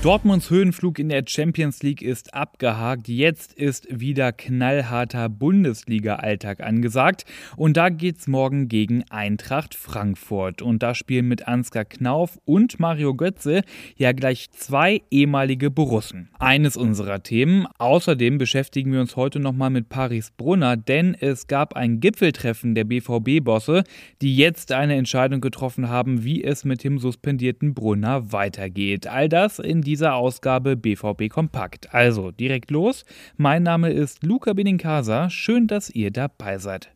Dortmunds Höhenflug in der Champions League ist abgehakt. Jetzt ist wieder knallharter Bundesliga-Alltag angesagt. Und da geht's morgen gegen Eintracht Frankfurt. Und da spielen mit Ansgar Knauf und Mario Götze ja gleich zwei ehemalige Borussen. Eines unserer Themen. Außerdem beschäftigen wir uns heute nochmal mit Paris Brunner, denn es gab ein Gipfeltreffen der BVB-Bosse, die jetzt eine Entscheidung getroffen haben, wie es mit dem suspendierten Brunner weitergeht. All das in dieser Ausgabe BVB Kompakt. Also direkt los. Mein Name ist Luca Benincasa. Schön, dass ihr dabei seid.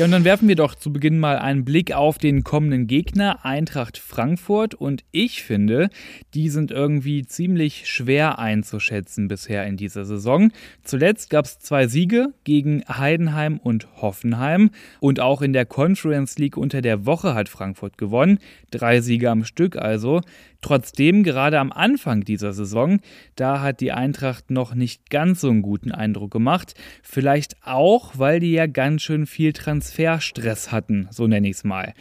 Ja, und dann werfen wir doch zu Beginn mal einen Blick auf den kommenden Gegner, Eintracht Frankfurt. Und ich finde, die sind irgendwie ziemlich schwer einzuschätzen bisher in dieser Saison. Zuletzt gab es zwei Siege gegen Heidenheim und Hoffenheim. Und auch in der Conference League unter der Woche hat Frankfurt gewonnen. Drei Siege am Stück also. Trotzdem, gerade am Anfang dieser Saison, da hat die Eintracht noch nicht ganz so einen guten Eindruck gemacht. Vielleicht auch, weil die ja ganz schön viel Transferstress hatten, so nenne ich es mal.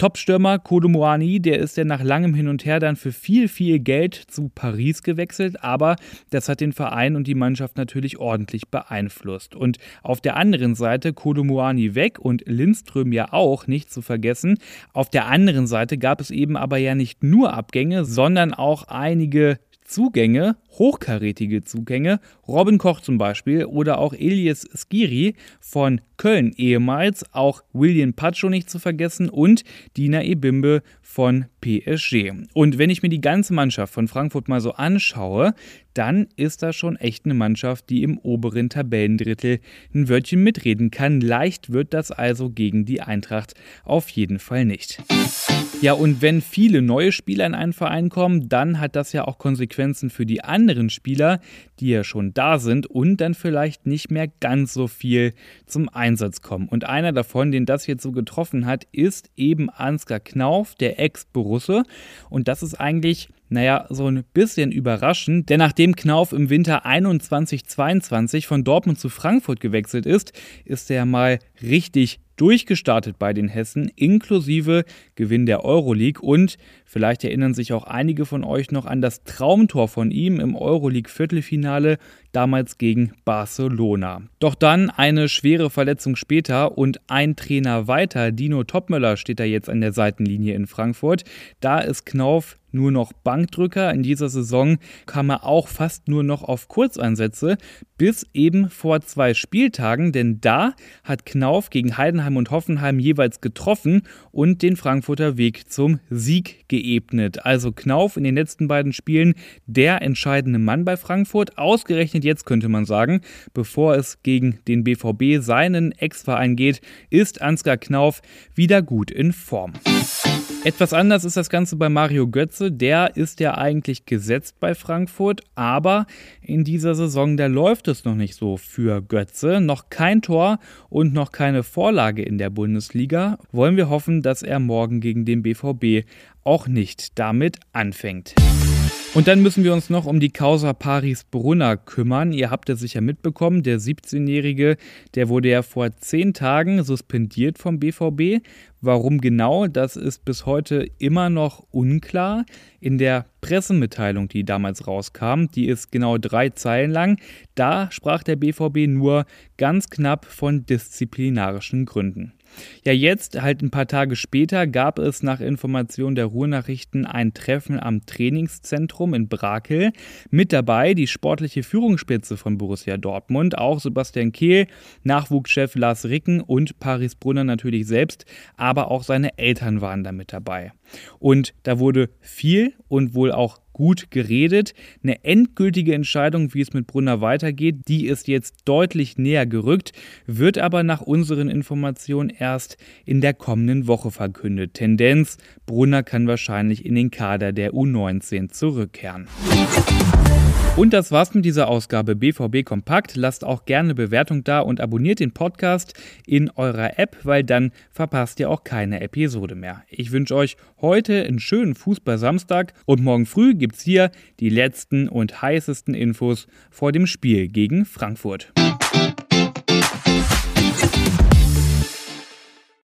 Topstürmer Kodomoani, der ist ja nach langem Hin und Her dann für viel, viel Geld zu Paris gewechselt, aber das hat den Verein und die Mannschaft natürlich ordentlich beeinflusst. Und auf der anderen Seite Kodomoani weg und Lindström ja auch, nicht zu vergessen. Auf der anderen Seite gab es eben aber ja nicht nur Abgänge, sondern auch einige Zugänge, hochkarätige Zugänge, Robin Koch zum Beispiel oder auch Elias Skiri von Köln ehemals, auch William Pacho nicht zu vergessen und Dina Ebimbe von PSG. Und wenn ich mir die ganze Mannschaft von Frankfurt mal so anschaue, dann ist das schon echt eine Mannschaft, die im oberen Tabellendrittel ein Wörtchen mitreden kann. Leicht wird das also gegen die Eintracht auf jeden Fall nicht. Ja, und wenn viele neue Spieler in einen Verein kommen, dann hat das ja auch Konsequenzen für die anderen Spieler, die ja schon da sind und dann vielleicht nicht mehr ganz so viel zum Einsatz kommen. Und einer davon, den das jetzt so getroffen hat, ist eben Ansgar Knauf, der Ex-Borusse. Und das ist eigentlich naja, so ein bisschen überraschend, denn nachdem Knauf im Winter 21-22 von Dortmund zu Frankfurt gewechselt ist, ist er mal richtig durchgestartet bei den Hessen, inklusive Gewinn der Euroleague. Und vielleicht erinnern sich auch einige von euch noch an das Traumtor von ihm im Euroleague-Viertelfinale, damals gegen Barcelona. Doch dann eine schwere Verletzung später und ein Trainer weiter, Dino Topmöller, steht da jetzt an der Seitenlinie in Frankfurt. Da ist Knauf nur noch Bankdrücker. In dieser Saison kam er auch fast nur noch auf Kurzeinsätze, bis eben vor zwei Spieltagen, denn da hat Knauf gegen Heidenheim und Hoffenheim jeweils getroffen und den Frankfurter Weg zum Sieg geebnet. Also Knauf in den letzten beiden Spielen der entscheidende Mann bei Frankfurt, ausgerechnet jetzt könnte man sagen, bevor es gegen den BVB seinen Ex-Verein geht, ist Ansgar Knauf wieder gut in Form. Etwas anders ist das Ganze bei Mario Götze. Der ist ja eigentlich gesetzt bei Frankfurt, aber in dieser Saison, da läuft es noch nicht so für Götze. Noch kein Tor und noch keine Vorlage in der Bundesliga. Wollen wir hoffen, dass er morgen gegen den BVB auch nicht damit anfängt. Und dann müssen wir uns noch um die Causa Paris Brunner kümmern. Ihr habt es sicher mitbekommen, der 17-Jährige, der wurde ja vor zehn Tagen suspendiert vom BVB. Warum genau, das ist bis heute immer noch unklar. In der Pressemitteilung, die damals rauskam, die ist genau drei Zeilen lang, da sprach der BVB nur ganz knapp von disziplinarischen Gründen. Ja, jetzt, halt ein paar Tage später, gab es nach Information der Ruhrnachrichten ein Treffen am Trainingszentrum in Brakel. Mit dabei die sportliche Führungsspitze von Borussia Dortmund, auch Sebastian Kehl, Nachwuchschef Lars Ricken und Paris Brunner natürlich selbst, aber auch seine Eltern waren da mit dabei. Und da wurde viel und wohl auch gut geredet. Eine endgültige Entscheidung, wie es mit Brunner weitergeht, die ist jetzt deutlich näher gerückt, wird aber nach unseren Informationen erst in der kommenden Woche verkündet. Tendenz, Brunner kann wahrscheinlich in den Kader der U19 zurückkehren. Und das war's mit dieser Ausgabe BVB Kompakt. Lasst auch gerne Bewertung da und abonniert den Podcast in eurer App, weil dann verpasst ihr auch keine Episode mehr. Ich wünsche euch heute einen schönen Fußball-Samstag und morgen früh gibt's hier die letzten und heißesten Infos vor dem Spiel gegen Frankfurt.